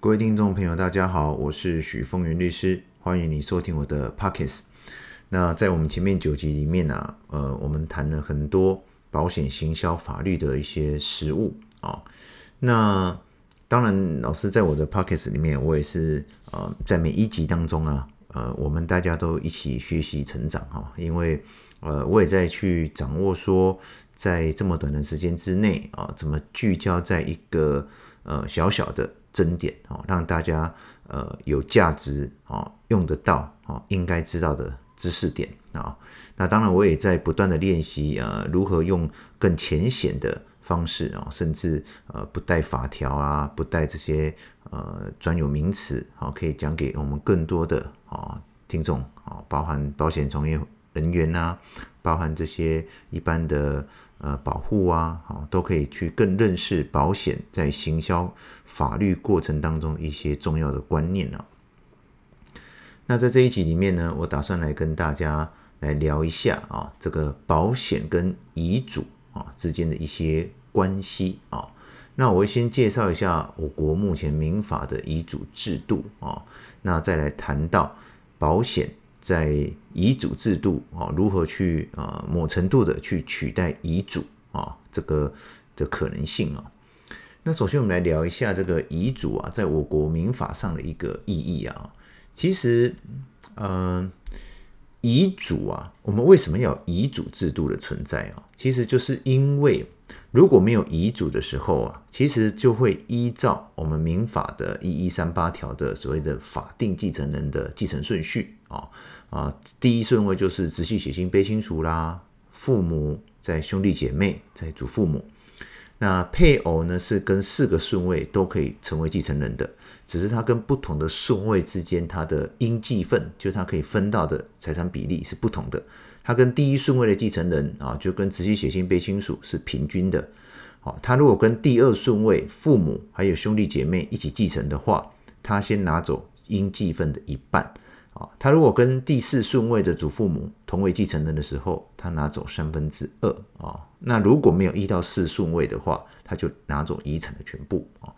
各位听众朋友，大家好，我是许峰源律师，欢迎你收听我的 Pockets。那在我们前面九集里面啊，呃，我们谈了很多保险行销法律的一些实务啊。那当然，老师在我的 Pockets 里面，我也是呃，在每一集当中啊，呃，我们大家都一起学习成长哈，因为呃，我也在去掌握说，在这么短的时间之内啊，怎么聚焦在一个呃小小的。争点哦，让大家呃有价值啊，用得到啊，应该知道的知识点啊。那当然，我也在不断的练习啊，如何用更浅显的方式啊，甚至呃不带法条啊，不带这些呃专有名词啊，可以讲给我们更多的啊听众啊，包含保险从业人员呐，包含这些一般的。呃，保护啊，好，都可以去更认识保险在行销法律过程当中一些重要的观念啊。那在这一集里面呢，我打算来跟大家来聊一下啊，这个保险跟遗嘱啊之间的一些关系啊。那我会先介绍一下我国目前民法的遗嘱制度啊，那再来谈到保险。在遗嘱制度啊，如何去啊某程度的去取代遗嘱啊这个的可能性啊？那首先我们来聊一下这个遗嘱啊，在我国民法上的一个意义啊。其实，嗯，遗嘱啊，我们为什么要遗嘱制度的存在啊？其实就是因为如果没有遗嘱的时候啊，其实就会依照我们民法的一一三八条的所谓的法定继承人的继承顺序。啊啊，第一顺位就是直系血亲卑亲属啦，父母在兄弟姐妹在祖父母，那配偶呢是跟四个顺位都可以成为继承人的，只是他跟不同的顺位之间他的应继分，就他可以分到的财产比例是不同的。他跟第一顺位的继承人啊，就跟直系血亲卑亲属是平均的。好，他如果跟第二顺位父母还有兄弟姐妹一起继承的话，他先拿走应继分的一半。啊，他如果跟第四顺位的祖父母同为继承人的时候，他拿走三分之二啊。那如果没有一到四顺位的话，他就拿走遗产的全部啊。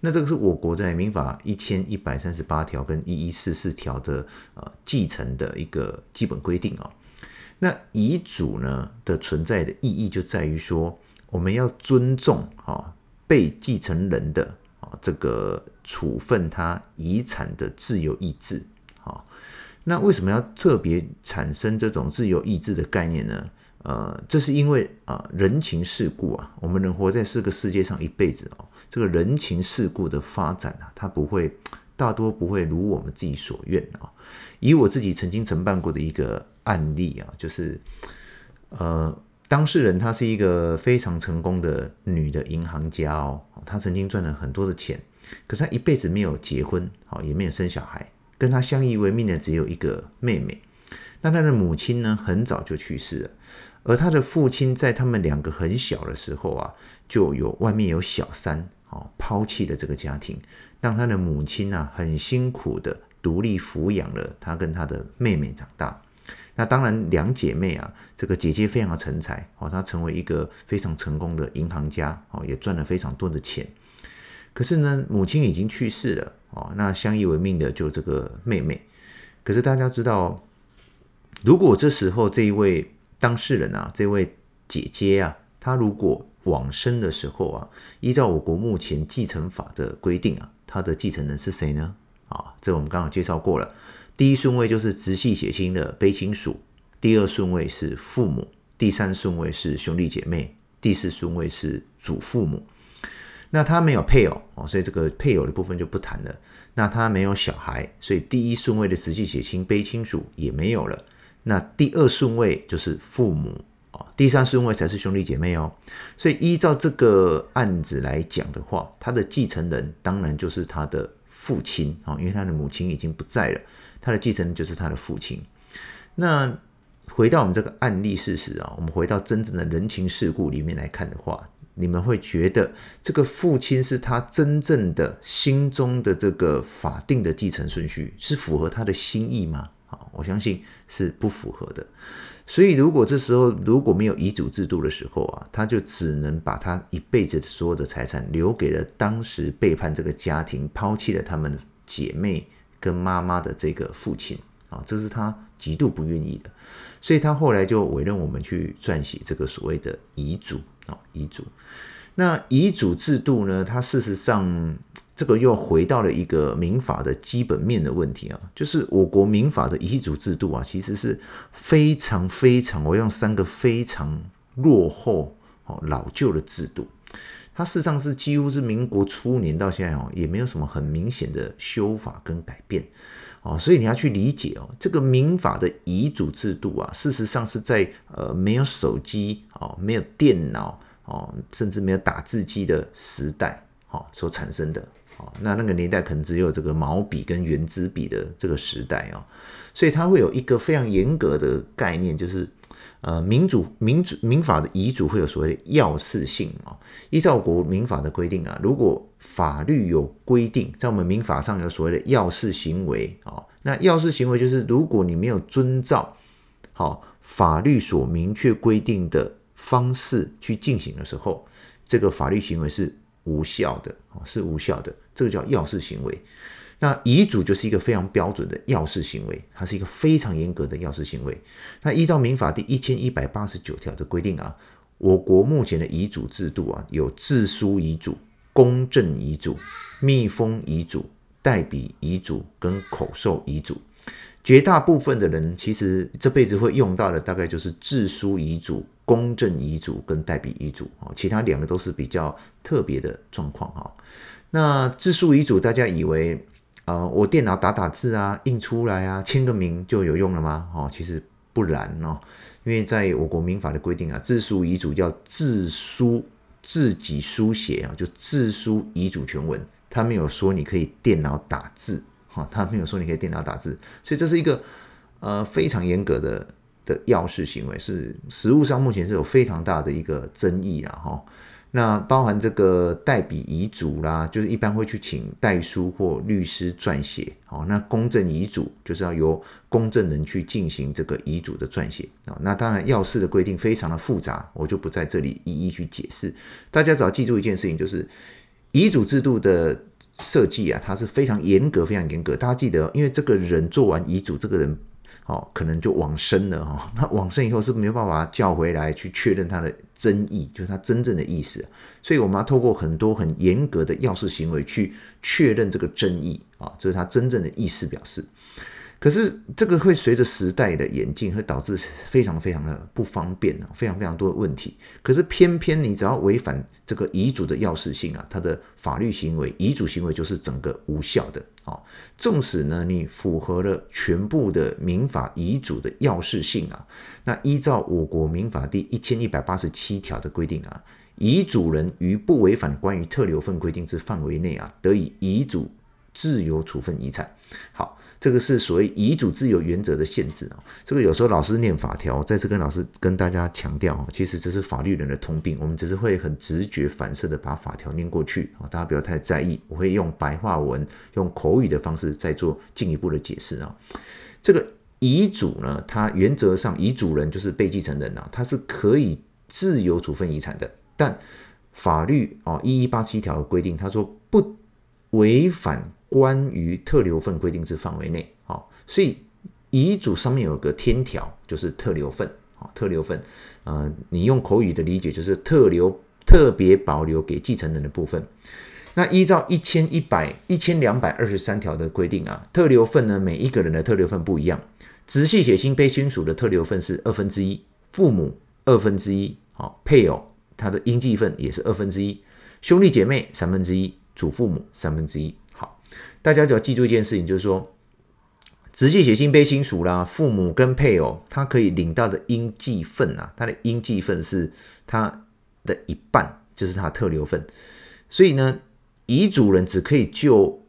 那这个是我国在民法一千一百三十八条跟一一四四条的呃继承的一个基本规定啊。那遗嘱呢的存在的意义就在于说，我们要尊重啊被继承人的啊这个处分他遗产的自由意志。那为什么要特别产生这种自由意志的概念呢？呃，这是因为啊，人情世故啊，我们人活在这个世界上一辈子哦，这个人情世故的发展啊，它不会大多不会如我们自己所愿啊。以我自己曾经承办过的一个案例啊，就是呃，当事人她是一个非常成功的女的银行家哦，她曾经赚了很多的钱，可是她一辈子没有结婚，好，也没有生小孩。跟他相依为命的只有一个妹妹，那他的母亲呢，很早就去世了，而他的父亲在他们两个很小的时候啊，就有外面有小三，哦，抛弃了这个家庭，让他的母亲啊很辛苦的独立抚养了他跟他的妹妹长大。那当然两姐妹啊，这个姐姐非常的成才，哦，她成为一个非常成功的银行家，哦，也赚了非常多的钱。可是呢，母亲已经去世了。哦，那相依为命的就这个妹妹，可是大家知道，如果这时候这一位当事人啊，这位姐姐啊，她如果往生的时候啊，依照我国目前继承法的规定啊，她的继承人是谁呢？啊，这我们刚刚介绍过了，第一顺位就是直系血亲的卑亲属，第二顺位是父母，第三顺位是兄弟姐妹，第四顺位是祖父母。那他没有配偶哦，所以这个配偶的部分就不谈了。那他没有小孩，所以第一顺位的实际血亲卑亲属也没有了。那第二顺位就是父母啊，第三顺位才是兄弟姐妹哦。所以依照这个案子来讲的话，他的继承人当然就是他的父亲啊，因为他的母亲已经不在了，他的继承人就是他的父亲。那回到我们这个案例事实啊，我们回到真正的人情世故里面来看的话。你们会觉得这个父亲是他真正的心中的这个法定的继承顺序，是符合他的心意吗？好，我相信是不符合的。所以如果这时候如果没有遗嘱制度的时候啊，他就只能把他一辈子所有的财产留给了当时背叛这个家庭、抛弃了他们姐妹跟妈妈的这个父亲啊，这是他极度不愿意的。所以他后来就委任我们去撰写这个所谓的遗嘱啊，遗嘱。那遗嘱制度呢，它事实上。这个又回到了一个民法的基本面的问题啊，就是我国民法的遗嘱制度啊，其实是非常非常，我用三个非常落后、哦老旧的制度，它事实上是几乎是民国初年到现在哦，也没有什么很明显的修法跟改变哦，所以你要去理解哦，这个民法的遗嘱制度啊，事实上是在呃没有手机哦、没有电脑哦，甚至没有打字机的时代哦所产生的哦。那那个年代可能只有这个毛笔跟圆珠笔的这个时代哦，所以它会有一个非常严格的概念，就是呃民主民主民法的遗嘱会有所谓的要事性啊。依照国民法的规定啊，如果法律有规定，在我们民法上有所谓的要事行为啊，那要事行为就是如果你没有遵照好法律所明确规定的方式去进行的时候，这个法律行为是无效的啊，是无效的。这个叫要事行为，那遗嘱就是一个非常标准的要事行为，它是一个非常严格的要事行为。那依照民法第一千一百八十九条的规定啊，我国目前的遗嘱制度啊，有自书遗嘱、公证遗嘱、密封遗嘱、代笔遗嘱跟口授遗嘱。绝大部分的人其实这辈子会用到的，大概就是自书遗嘱、公证遗嘱跟代笔遗嘱啊，其他两个都是比较特别的状况哈。那自书遗嘱，大家以为、呃，我电脑打打字啊，印出来啊，签个名就有用了吗？哦，其实不然哦，因为在我国民法的规定啊，自书遗嘱要自书自己书写啊，就自书遗嘱全文，他没有说你可以电脑打字，哈、他没有说你可以电脑打字，所以这是一个呃非常严格的的要事行为，是实务上目前是有非常大的一个争议啊，哈、那包含这个代笔遗嘱啦，就是一般会去请代书或律师撰写。好，那公证遗嘱就是要由公证人去进行这个遗嘱的撰写啊。那当然，要事的规定非常的复杂，我就不在这里一一去解释。大家只要记住一件事情，就是遗嘱制度的设计啊，它是非常严格、非常严格。大家记得，因为这个人做完遗嘱，这个人。哦，可能就往生了哈。那往生以后是没有办法叫回来去确认他的真意，就是他真正的意思。所以我们要透过很多很严格的要事行为去确认这个真意啊，这是他真正的意思表示。可是这个会随着时代的演进，会导致非常非常的不方便啊，非常非常多的问题。可是偏偏你只要违反这个遗嘱的要事性啊，它的法律行为、遗嘱行为就是整个无效的啊。纵使呢你符合了全部的民法遗嘱的要事性啊，那依照我国民法第一千一百八十七条的规定啊，遗嘱人于不违反关于特留份规定之范围内啊，得以遗嘱自由处分遗产。好。这个是所谓遗嘱自由原则的限制啊，这个有时候老师念法条，再次跟老师跟大家强调啊，其实这是法律人的通病，我们只是会很直觉反射的把法条念过去啊，大家不要太在意，我会用白话文、用口语的方式再做进一步的解释啊。这个遗嘱呢，它原则上遗嘱人就是被继承人啊，他是可以自由处分遗产的，但法律啊一一八七条的规定，他说不违反。关于特留份规定之范围内，好，所以遗嘱上面有个天条，就是特留份，啊，特留份，呃，你用口语的理解就是特留特别保留给继承人的部分。那依照一千一百一千两百二十三条的规定啊，特留份呢，每一个人的特留份不一样，直系血亲卑亲属的特留份是二分之一，父母二分之一，好，配偶他的应继份也是二分之一，兄弟姐妹三分之一，祖父母三分之一。大家只要记住一件事情，就是说，直系血亲卑亲属啦，父母跟配偶，他可以领到的应继份啊，他的应继份是他的一半，就是他的特留份。所以呢，遗嘱人只可以就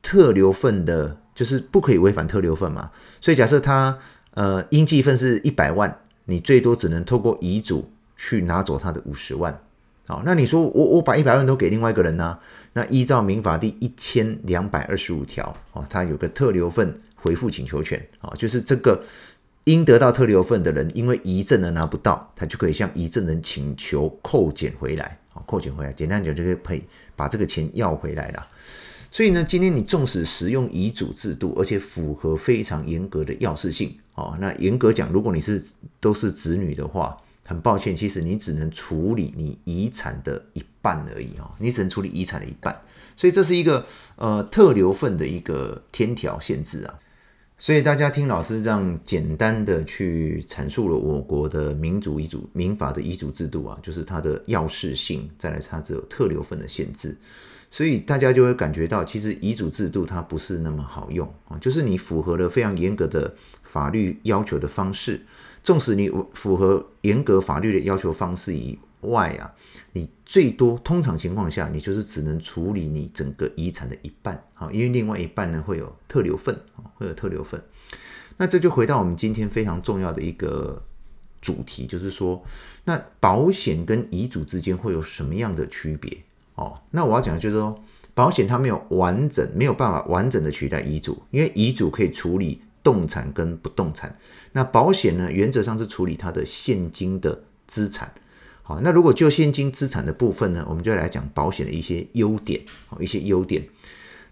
特留份的，就是不可以违反特留份嘛。所以假设他呃应继份是一百万，你最多只能透过遗嘱去拿走他的五十万。好，那你说我我把一百万都给另外一个人呢、那依照民法第一千两百二十五条，哦，它有个特留份回复请求权，啊，就是这个应得到特留份的人，因为遗赠人拿不到，他就可以向遗赠人请求扣减回来，啊，扣减回来，简单讲就可以赔把这个钱要回来了。所以呢，今天你纵使使用遗嘱制度，而且符合非常严格的要事性，哦，那严格讲，如果你是都是子女的话，很抱歉，其实你只能处理你遗产的一半而已，哈，你只能处理遗产的一半，所以这是一个呃特留份的一个天条限制啊。所以大家听老师这样简单的去阐述了我国的民主遗嘱民法的遗嘱制度啊，就是它的要式性，再来它只有特留份的限制。所以大家就会感觉到，其实遗嘱制度它不是那么好用啊，就是你符合了非常严格的法律要求的方式，纵使你符合严格法律的要求方式以外啊，你最多通常情况下，你就是只能处理你整个遗产的一半啊，因为另外一半呢会有特留份啊，会有特留份。那这就回到我们今天非常重要的一个主题，就是说，那保险跟遗嘱之间会有什么样的区别？哦，那我要讲的就是说，保险它没有完整，没有办法完整的取代遗嘱，因为遗嘱可以处理动产跟不动产，那保险呢，原则上是处理它的现金的资产。好，那如果就现金资产的部分呢，我们就来讲保险的一些优点，好一些优点。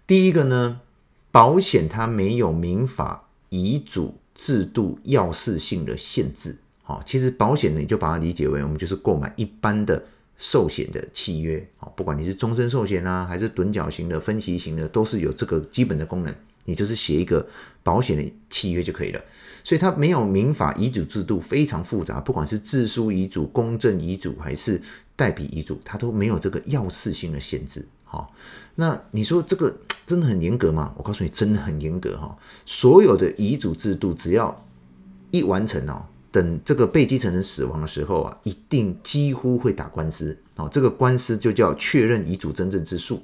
第一个呢，保险它没有民法遗嘱制度要式性的限制。好，其实保险呢，你就把它理解为我们就是购买一般的。寿险的契约，不管你是终身寿险啊，还是趸缴型的、分期型的，都是有这个基本的功能。你就是写一个保险的契约就可以了。所以它没有民法遗嘱制度非常复杂，不管是自书遗嘱、公证遗嘱还是代笔遗嘱，它都没有这个要式性的限制。好，那你说这个真的很严格吗？我告诉你，真的很严格哈。所有的遗嘱制度只要一完成哦。等这个被继承人死亡的时候啊，一定几乎会打官司啊，这个官司就叫确认遗嘱真正之诉，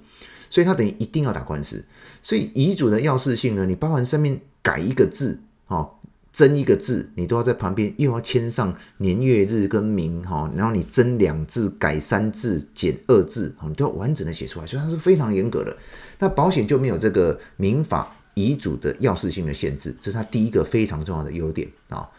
所以他等于一定要打官司。所以遗嘱的要式性呢，你包含上面改一个字啊，增一个字，你都要在旁边又要签上年月日跟名哈，然后你增两字、改三字、减二字，你都要完整的写出来，所以它是非常严格的。那保险就没有这个民法遗嘱的要式性的限制，这是它第一个非常重要的优点啊。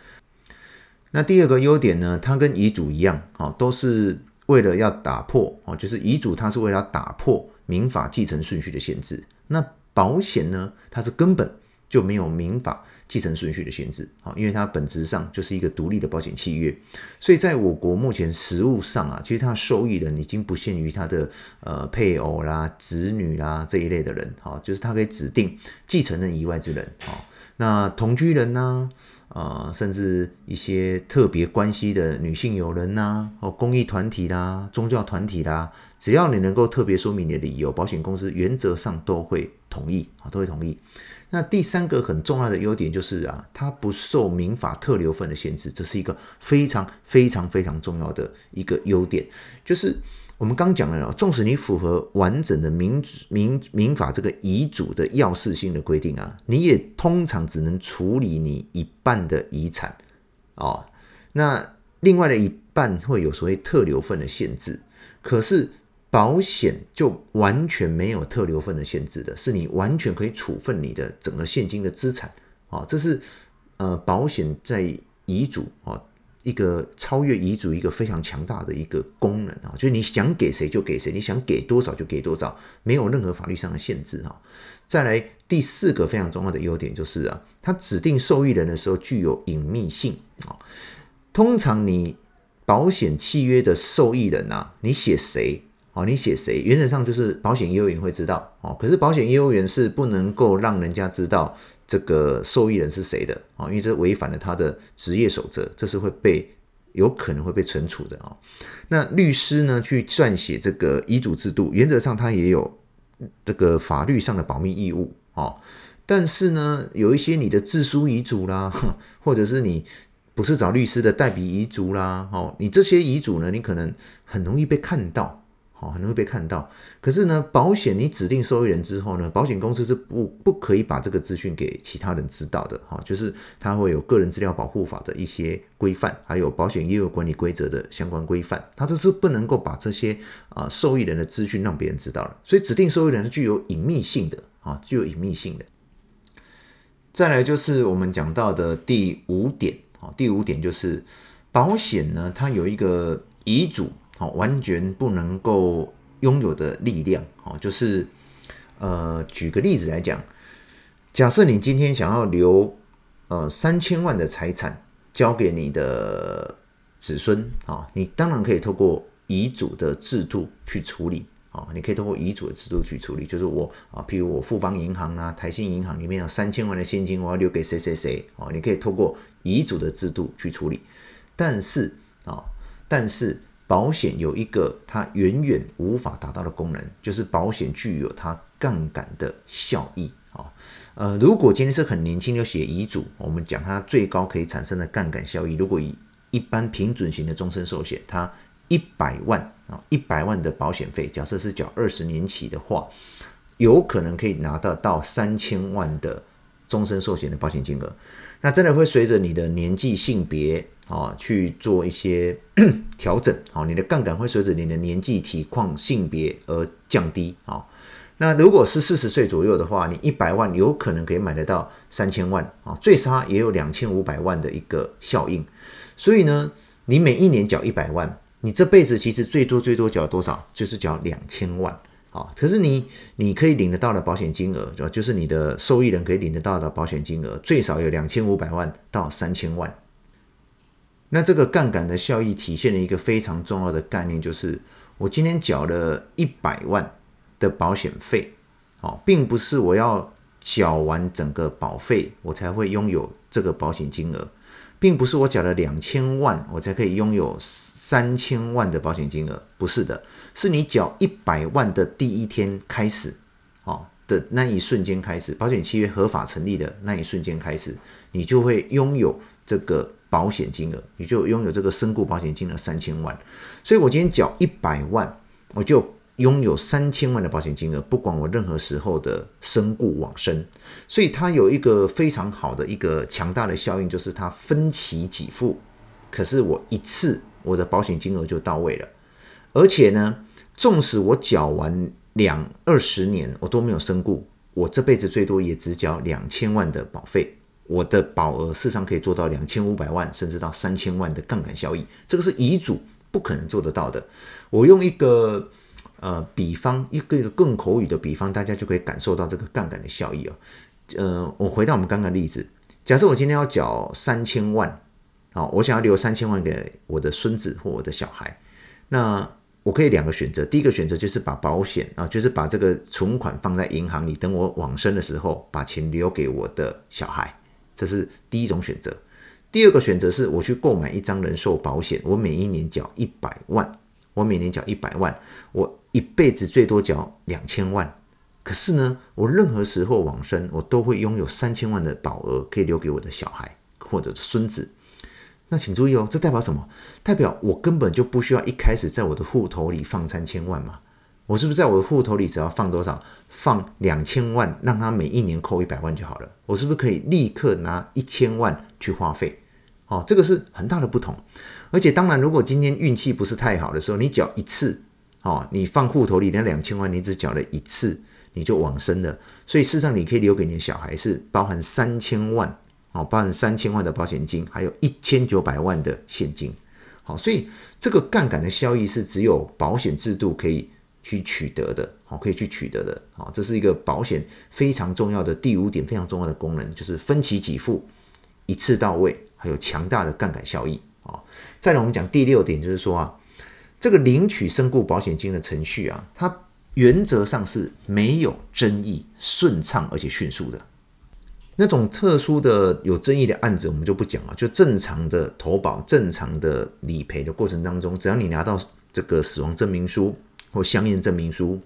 那第二个优点呢，它跟遗嘱一样，啊，都是为了要打破，啊，就是遗嘱它是为了打破民法继承顺序的限制。那保险呢，它是根本就没有民法继承顺序的限制，啊，因为它本质上就是一个独立的保险契约。所以在我国目前实务上啊，其实它受益人已经不限于他的呃配偶啦、子女啦这一类的人，哈，就是他可以指定继承人以外之人，啊，那同居人呢？啊、甚至一些特别关系的女性友人呐、哦，公益团体啦、宗教团体啦，只要你能够特别说明你的理由，保险公司原则上都会同意啊，都会同意。那第三个很重要的优点就是啊，它不受民法特留份的限制，这是一个非常非常非常重要的一个优点，就是。我们刚讲了，纵使你符合完整的民民民法这个遗嘱的要式性的规定啊，你也通常只能处理你一半的遗产哦。那另外的一半会有所谓特留份的限制，可是保险就完全没有特留份的限制的，是你完全可以处分你的整个现金的资产啊。这是呃保险在遗嘱啊。一个超越遗嘱一个非常强大的一个功能啊，就是你想给谁就给谁，你想给多少就给多少，没有任何法律上的限制哈。再来第四个非常重要的优点就是啊，它指定受益人的时候具有隐秘性啊。通常你保险契约的受益人啊，你写谁啊？你写谁？原则上就是保险业务员会知道哦。可是保险业务员是不能够让人家知道。这个受益人是谁的啊？因为这违反了他的职业守则，这是会被有可能会被惩处的啊。那律师呢，去撰写这个遗嘱制度，原则上他也有这个法律上的保密义务哦。但是呢，有一些你的自书遗嘱啦，或者是你不是找律师的代笔遗嘱啦，哦，你这些遗嘱呢，你可能很容易被看到。好，很容易被看到。可是呢，保险你指定受益人之后呢，保险公司是不不可以把这个资讯给其他人知道的。哈，就是它会有个人资料保护法的一些规范，还有保险业务管理规则的相关规范，它这是不能够把这些啊受益人的资讯让别人知道了。所以，指定受益人是具有隐秘性的啊，具有隐秘性的。再来就是我们讲到的第五点好，第五点就是保险呢，它有一个遗嘱，好，完全不能够拥有的力量，好，就是呃，举个例子来讲，假设你今天想要留呃三千万的财产交给你的子孙啊，你当然可以透过遗嘱的制度去处理。啊，你可以通过遗嘱的制度去处理，就是我啊，譬如我富邦银行啊、台新银行里面有三千万的现金，我要留给谁谁谁啊，你可以透过遗嘱的制度去处理。但是啊，但是保险有一个它远远无法达到的功能，就是保险具有它杠杆的效益啊。呃，如果今天是很年轻就写遗嘱，我们讲它最高可以产生的杠杆效益，如果以一般平准型的终身寿险，它一百万啊，一百万的保险费，假设是缴二十年期的话，有可能可以拿得到三千万的终身寿险的保险金额。那真的会随着你的年纪、性别啊去做一些 调整哦，你的杠杆会随着你的年纪、体况、性别而降低啊。那如果是四十岁左右的话，你一百万有可能可以买得到三千万啊，最差也有两千五百万的一个效应。所以呢，你每一年缴一百万。你这辈子其实最多最多缴多少？就是缴两千万啊！可是你你可以领得到的保险金额，就是你的受益人可以领得到的保险金额，最少有两千五百万到三千万。那这个杠杆的效益体现了一个非常重要的概念，就是我今天缴了一百万的保险费，哦，并不是我要缴完整个保费，我才会拥有这个保险金额，并不是我缴了两千万，我才可以拥有。三千万的保险金额不是的，是你缴一百万的第一天开始，哦的那一瞬间开始，保险契约合法成立的那一瞬间开始，你就会拥有这个保险金额，你就拥有这个身故保险金额三千万。所以我今天缴一百万，我就拥有三千万的保险金额，不管我任何时候的身故往生。所以它有一个非常好的一个强大的效应，就是它分期给付，可是我一次。我的保险金额就到位了，而且呢，纵使我缴完两二十年，我都没有身故，我这辈子最多也只缴两千万的保费，我的保额事实上可以做到两千五百万，甚至到三千万的杠杆效益，这个是遗嘱不可能做得到的。我用一个呃比方，一个更口语的比方，大家就可以感受到这个杠杆的效益啊。呃，我回到我们刚刚的例子，假设我今天要缴三千万。好，我想要留三千万给我的孙子或我的小孩，那我可以两个选择。第一个选择就是把保险啊，就是把这个存款放在银行里，等我往生的时候把钱留给我的小孩，这是第一种选择。第二个选择是我去购买一张人寿保险，我每一年缴一百万，我每年缴一百万，我一辈子最多缴两千万。可是呢，我任何时候往生，我都会拥有三千万的保额可以留给我的小孩或者孙子。那请注意哦，这代表什么？代表我根本就不需要一开始在我的户头里放三千万嘛？我是不是在我的户头里只要放多少？放两千万，让他每一年扣一百万就好了？我是不是可以立刻拿一千万去花费？哦，这个是很大的不同。而且当然，如果今天运气不是太好的时候，你缴一次，哦，你放户头里那两千万，你只缴了一次，你就往生了。所以事实上，你可以留给你的小孩是包含三千万。哦，包含三千万的保险金，还有一千九百万的现金。好，所以这个杠杆的效益是只有保险制度可以去取得的。好，可以去取得的。好，这是一个保险非常重要的第五点，非常重要的功能，就是分期给付，一次到位，还有强大的杠杆效益。啊，再来我们讲第六点，就是说啊，这个领取身故保险金的程序啊，它原则上是没有争议、顺畅而且迅速的。那种特殊的有争议的案子，我们就不讲了。就正常的投保、正常的理赔的过程当中，只要你拿到这个死亡证明书或相应证明书，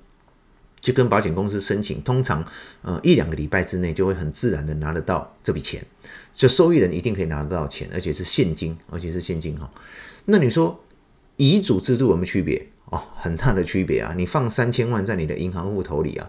就跟保险公司申请，通常呃一两个礼拜之内就会很自然的拿得到这笔钱，就受益人一定可以拿得到钱，而且是现金，而且是现金哈。那你说遗嘱制度有没有区别？哦，很大的区别啊！你放三千万在你的银行户头里啊。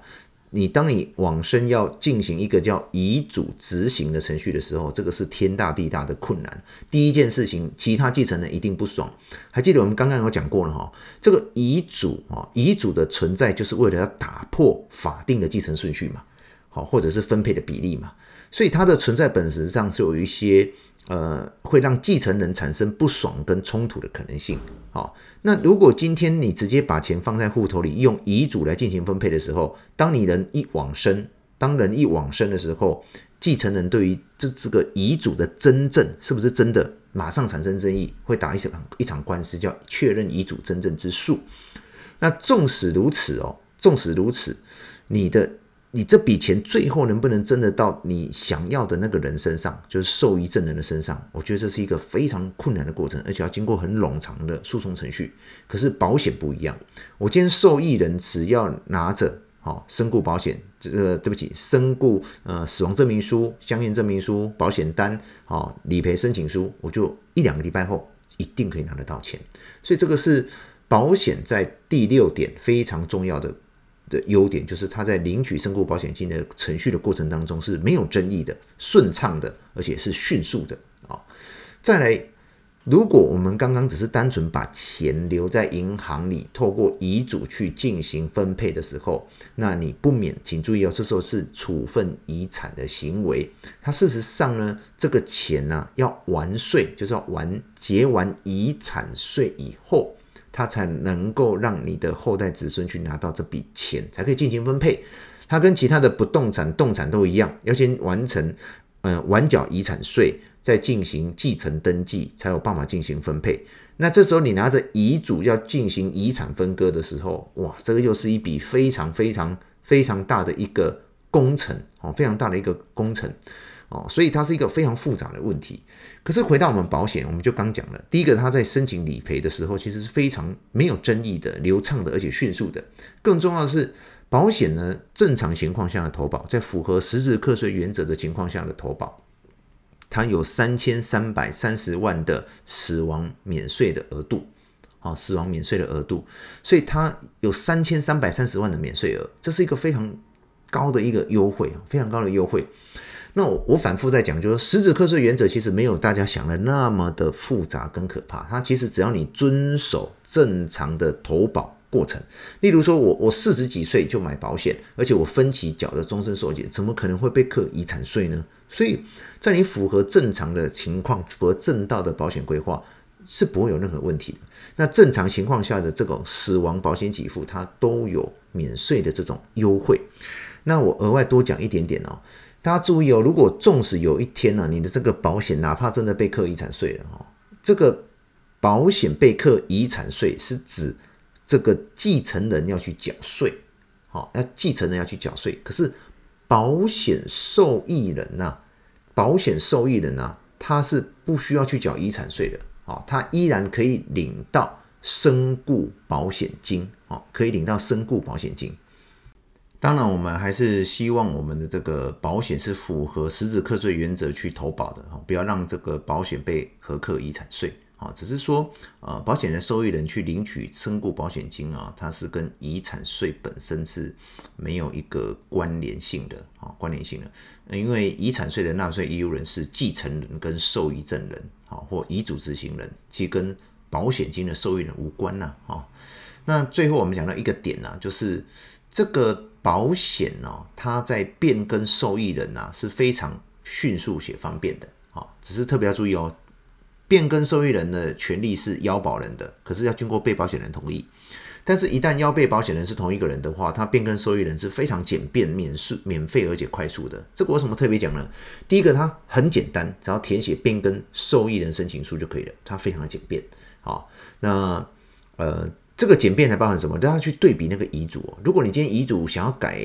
你当你往生要进行一个叫遗嘱执行的程序的时候，这个是天大地大的困难。第一件事情，其他继承人一定不爽。还记得我们刚刚有讲过了哈，这个遗嘱啊，遗嘱的存在就是为了要打破法定的继承顺序嘛，好，或者是分配的比例嘛。所以它的存在本质上是有一些呃，会让继承人产生不爽跟冲突的可能性。好，那如果今天你直接把钱放在户头里，用遗嘱来进行分配的时候，当你人一往生，当人一往生的时候，继承人对于这这个遗嘱的真正是不是真的，马上产生争议，会打一场一场官司，叫确认遗嘱真正之诉。那纵使如此哦，纵使如此，你的你这笔钱最后能不能真的到你想要的那个人身上，就是受益证人的身上？我觉得这是一个非常困难的过程，而且要经过很冗长的诉讼程序。可是保险不一样，我今天受益人只要拿着好身故保险，这个对不起，身故呃死亡证明书、相验证明书、保险单、好理赔申请书，我就一两个礼拜后一定可以拿得到钱。所以这个是保险在第六点非常重要的。的优点就是，它在领取身故保险金的程序的过程当中是没有争议的、顺畅的，而且是迅速的啊。再来，如果我们刚刚只是单纯把钱留在银行里，透过遗嘱去进行分配的时候，那你不免请注意哦，这时候是处分遗产的行为。它事实上呢，这个钱呢、要完税，就是要完结完遗产税以后。它才能够让你的后代子孙去拿到这笔钱，才可以进行分配。它跟其他的不动产、动产都一样，要先完成，呃，完缴遗产税，再进行继承登记，才有办法进行分配。那这时候你拿着遗嘱要进行遗产分割的时候，哇，这个又是一笔非常非常非常大的一个工程哦，非常大的一个工程。哦，所以它是一个非常复杂的问题。可是回到我们保险，我们就刚讲了，第一个，它在申请理赔的时候，其实是非常没有争议的、流畅的，而且迅速的。更重要的是，保险呢，正常情况下的投保，在符合实质课税原则的情况下的投保，它有三千三百三十万的死亡免税的额度，啊，死亡免税的额度，所以它有三千三百三十万的免税额，这是一个非常高的一个优惠啊，非常高的优惠。那我我反复在讲，就是实质课税原则其实没有大家想的那么的复杂跟可怕。它其实只要你遵守正常的投保过程，例如说我我四十几岁就买保险，而且我分期缴的终身寿险，怎么可能会被课遗产税呢？所以在你符合正常的情况，符合正道的保险规划，是不会有任何问题的。那正常情况下的这种死亡保险给付，它都有免税的这种优惠。那我额外多讲一点点哦。大家注意哦，如果纵使有一天呢、啊，你的这个保险哪怕真的被课遗产税了哈，这个保险被课遗产税是指这个继承人要去缴税，好，要继承人要去缴税。可是保险受益人呐、保险受益人呐、他是不需要去缴遗产税的，啊，他依然可以领到身故保险金，啊，可以领到身故保险金。当然，我们还是希望我们的这个保险是符合实质课税原则去投保的哈，不要让这个保险被核课遗产税啊。只是说，呃，保险的受益人去领取身故保险金啊，它是跟遗产税本身是没有一个关联性的啊，关联性的。因为遗产税的纳税义务人是继承人跟受益证人啊，或遗嘱执行人，其实跟保险金的受益人无关呐啊。那最后我们讲到一个点呢，就是这个。保险呢，它在变更受益人呐是非常迅速且方便的啊，只是特别要注意哦，变更受益人的权利是腰保人的，可是要经过被保险人同意。但是，一旦要被保险人是同一个人的话，它变更受益人是非常简便、免税、免费而且快速的。这个为什么特别讲呢？第一个，它很简单，只要填写变更受益人申请书就可以了，它非常的简便。好，那呃。这个简便才包含什么？都要去对比那个遗嘱哦。如果你今天遗嘱想要改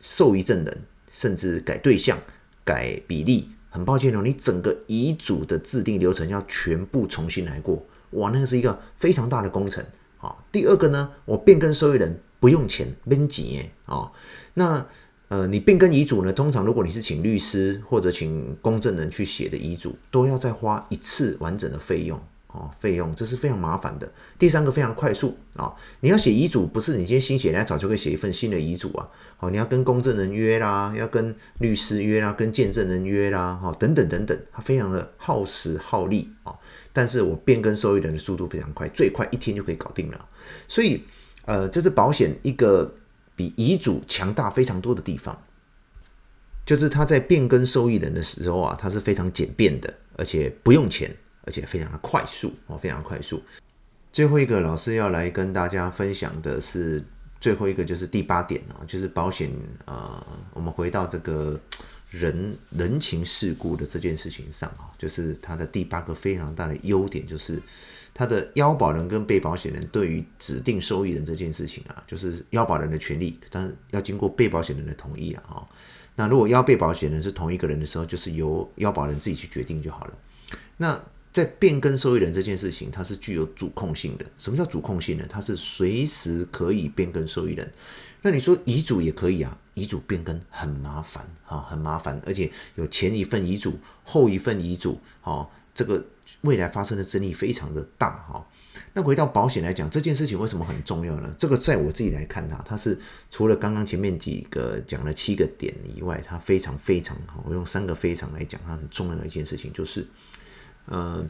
受益证人，甚至改对象、改比例，很抱歉哦，你整个遗嘱的制定流程要全部重新来过。哇，那个是一个非常大的工程啊。第二个呢，我变更受益人不用钱，免钱啊。那呃，你变更遗嘱呢，通常如果你是请律师或者请公证人去写的遗嘱，都要再花一次完整的费用。哦，费用这是非常麻烦的。第三个非常快速啊、你要写遗嘱，不是你今天心血来早就可以写一份新的遗嘱啊。好、哦，你要跟公证人约啦，要跟律师约啦，跟见证人约啦，哈、等等等等，它非常的耗时耗力啊、但是我变更受益人的速度非常快，最快一天就可以搞定了。所以，呃，这是保险一个比遗嘱强大非常多的地方，就是它在变更受益人的时候啊，它是非常简便的。而且不用钱，而且非常的快速哦，非常快速。最后一个老师要来跟大家分享的是最后一个，就是第八点啊，就是保险呃，我们回到这个人人情世故的这件事情上啊，就是它的第八个非常大的优点，就是它的腰保人跟被保险人对于指定受益人这件事情啊，就是腰保人的权利，但是要经过被保险人的同意啊。那如果腰被保险人是同一个人的时候，就是由腰保人自己去决定就好了。那在变更受益人这件事情，它是具有主控性的。什么叫主控性呢？它是随时可以变更受益人。那你说遗嘱也可以啊？遗嘱变更很麻烦啊，很麻烦，而且有前一份遗嘱、后一份遗嘱，哦，这个未来发生的争议非常的大哈。那回到保险来讲，这件事情为什么很重要呢？这个在我自己来看它，它是除了刚刚前面几个讲了七个点以外，它非常非常好。我用三个非常来讲，它很重要的一件事情就是。呃，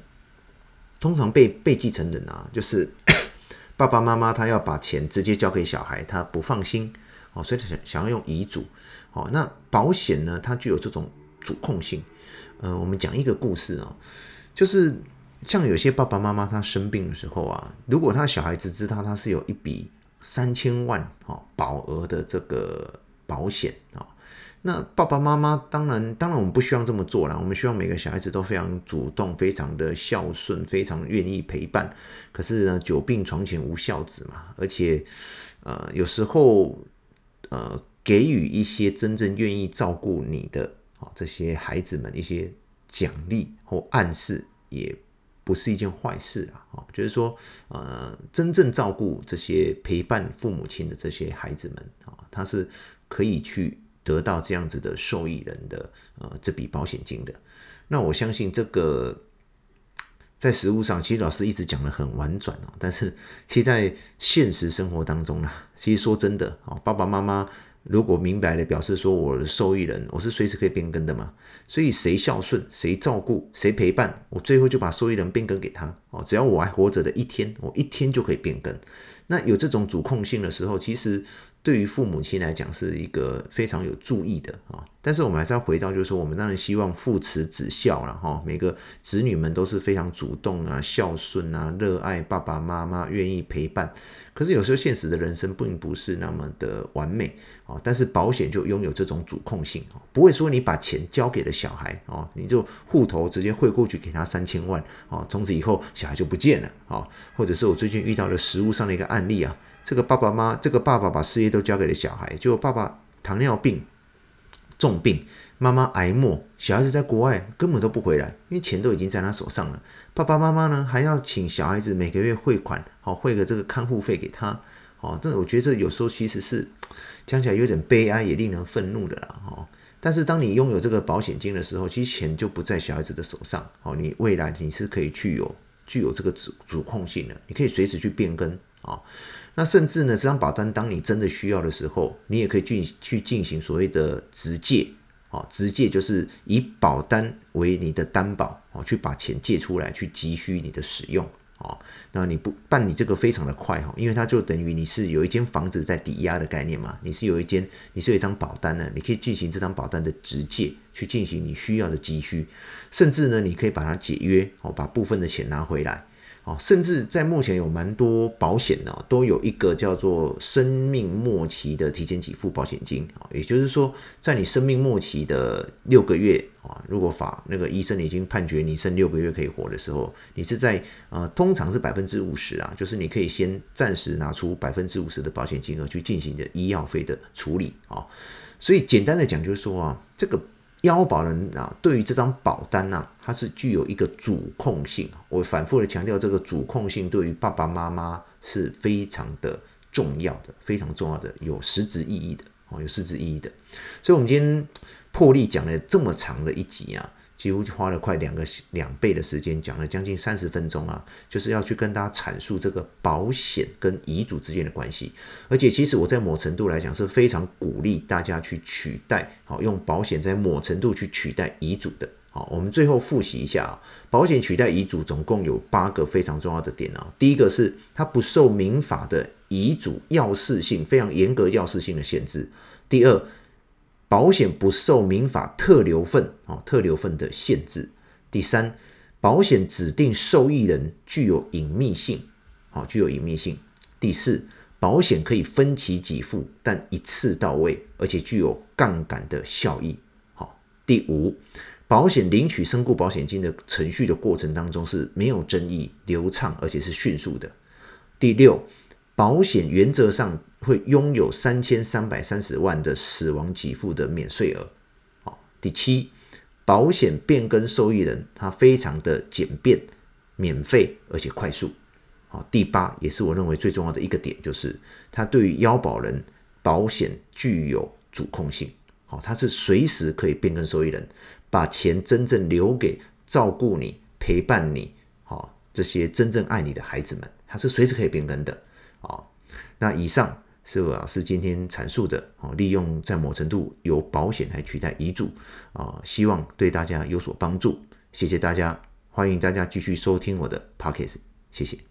通常被被继承人啊，就是 爸爸妈妈他要把钱直接交给小孩，他不放心哦，所以他想想要用遗嘱哦。那保险呢，它具有这种主控性。呃，我们讲一个故事啊，就是像有些爸爸妈妈他生病的时候啊，如果他小孩子知道他是有一笔三千万哦保额的这个保险啊。那爸爸妈妈当然，当然我们不希望这么做啦。我们希望每个小孩子都非常主动、非常的孝顺、非常愿意陪伴。可是呢，久病床前无孝子嘛，而且，呃，有时候，呃，给予一些真正愿意照顾你的啊这些孩子们一些奖励或暗示，也不是一件坏事啊。啊，就是说，呃，真正照顾这些陪伴父母亲的这些孩子们啊，他是可以去。得到这样子的受益人的呃这笔保险金的，那我相信这个在实务上，其实老师一直讲得很婉转哦，但是其实在现实生活当中呢，其实说真的哦，爸爸妈妈如果明白的表示说我的受益人，我是随时可以变更的嘛，所以谁孝顺谁照顾谁陪伴，我最后就把受益人变更给他哦，只要我还活着的一天，我一天就可以变更。那有这种主控性的时候，其实。对于父母亲来讲是一个非常有助益的啊，但是我们还是要回到，就是说我们当然希望父慈子孝了哈，每个子女们都是非常主动啊、孝顺啊、热爱爸爸妈妈、愿意陪伴。可是有时候现实的人生并不是那么的完美啊，但是保险就拥有这种主控性啊，不会说你把钱交给了小孩啊，你就户头直接汇过去给他三千万啊，从此以后小孩就不见了啊，或者是我最近遇到了实物上的一个案例啊。这个爸爸妈，这个爸爸把事业都交给了小孩，结果爸爸糖尿病重病，妈妈癌末，小孩子在国外根本都不回来，因为钱都已经在他手上了。爸爸妈妈呢，还要请小孩子每个月汇款，好汇个这个看护费给他，哦，这我觉得这有时候其实是讲起来有点悲哀，也令人愤怒的啦，哈。但是当你拥有这个保险金的时候，其实钱就不在小孩子的手上，哦，你未来你是可以去有具有这个主主控性的，你可以随时去变更啊。那甚至呢，这张保单当你真的需要的时候，你也可以进去进行所谓的直借，啊，直借就是以保单为你的担保，啊，去把钱借出来，去急需你的使用，哦，那你不办理这个非常的快哈，因为它就等于你是有一间房子在抵押的概念嘛，你是有一间，你是有一张保单呢，你可以进行这张保单的直借，去进行你需要的急需，甚至呢，你可以把它解约，哦，把部分的钱拿回来。甚至在目前有蛮多保险呢，都有一个叫做生命末期的提前给付保险金啊，也就是说，在你生命末期的六个月啊，如果法那个医生已经判决你剩六个月可以活的时候，你是在呃，通常是百分之五十啊，就是你可以先暂时拿出百分之五十的保险金额去进行的医药费的处理啊，所以简单的讲就是说啊，这个。腰保人啊，对于这张保单呢、啊，它是具有一个主控性。我反复的强调，这个主控性对于爸爸妈妈是非常的重要的，非常重要的，有实质意义的哦，有实质意义的。所以，我们今天破例讲了这么长的一集啊。几乎花了快两个两倍的时间，讲了将近三十分钟啊，就是要去跟大家阐述这个保险跟遗嘱之间的关系。而且，其实我在某程度来讲是非常鼓励大家去取代，好用保险在某程度去取代遗嘱的。好，我们最后复习一下啊，保险取代遗嘱总共有八个非常重要的点啊。第一个是它不受民法的遗嘱要事性非常严格要事性的限制。第二。保险不受民法特留份啊特留份的限制。第三，保险指定受益人具有隐秘性，好，具有隐秘性。第四，保险可以分期给付，但一次到位，而且具有杠杆的效益。好，第五，保险领取身故保险金的程序的过程当中是没有争议、流畅，而且是迅速的。第六，保险原则上会拥有三千三百三十万的死亡给付的免税额。好，第七，保险变更受益人，它非常的简便、免费而且快速。好，第八也是我认为最重要的一个点，就是它对于腰保人保险具有主控性。好，它是随时可以变更受益人，把钱真正留给照顾你、陪伴你，好，这些真正爱你的孩子们，它是随时可以变更的。好，那以上是我老师今天阐述的，哦，利用在某程度由保险来取代遗嘱，啊，希望对大家有所帮助。谢谢大家，欢迎大家继续收听我的 Podcast，谢谢。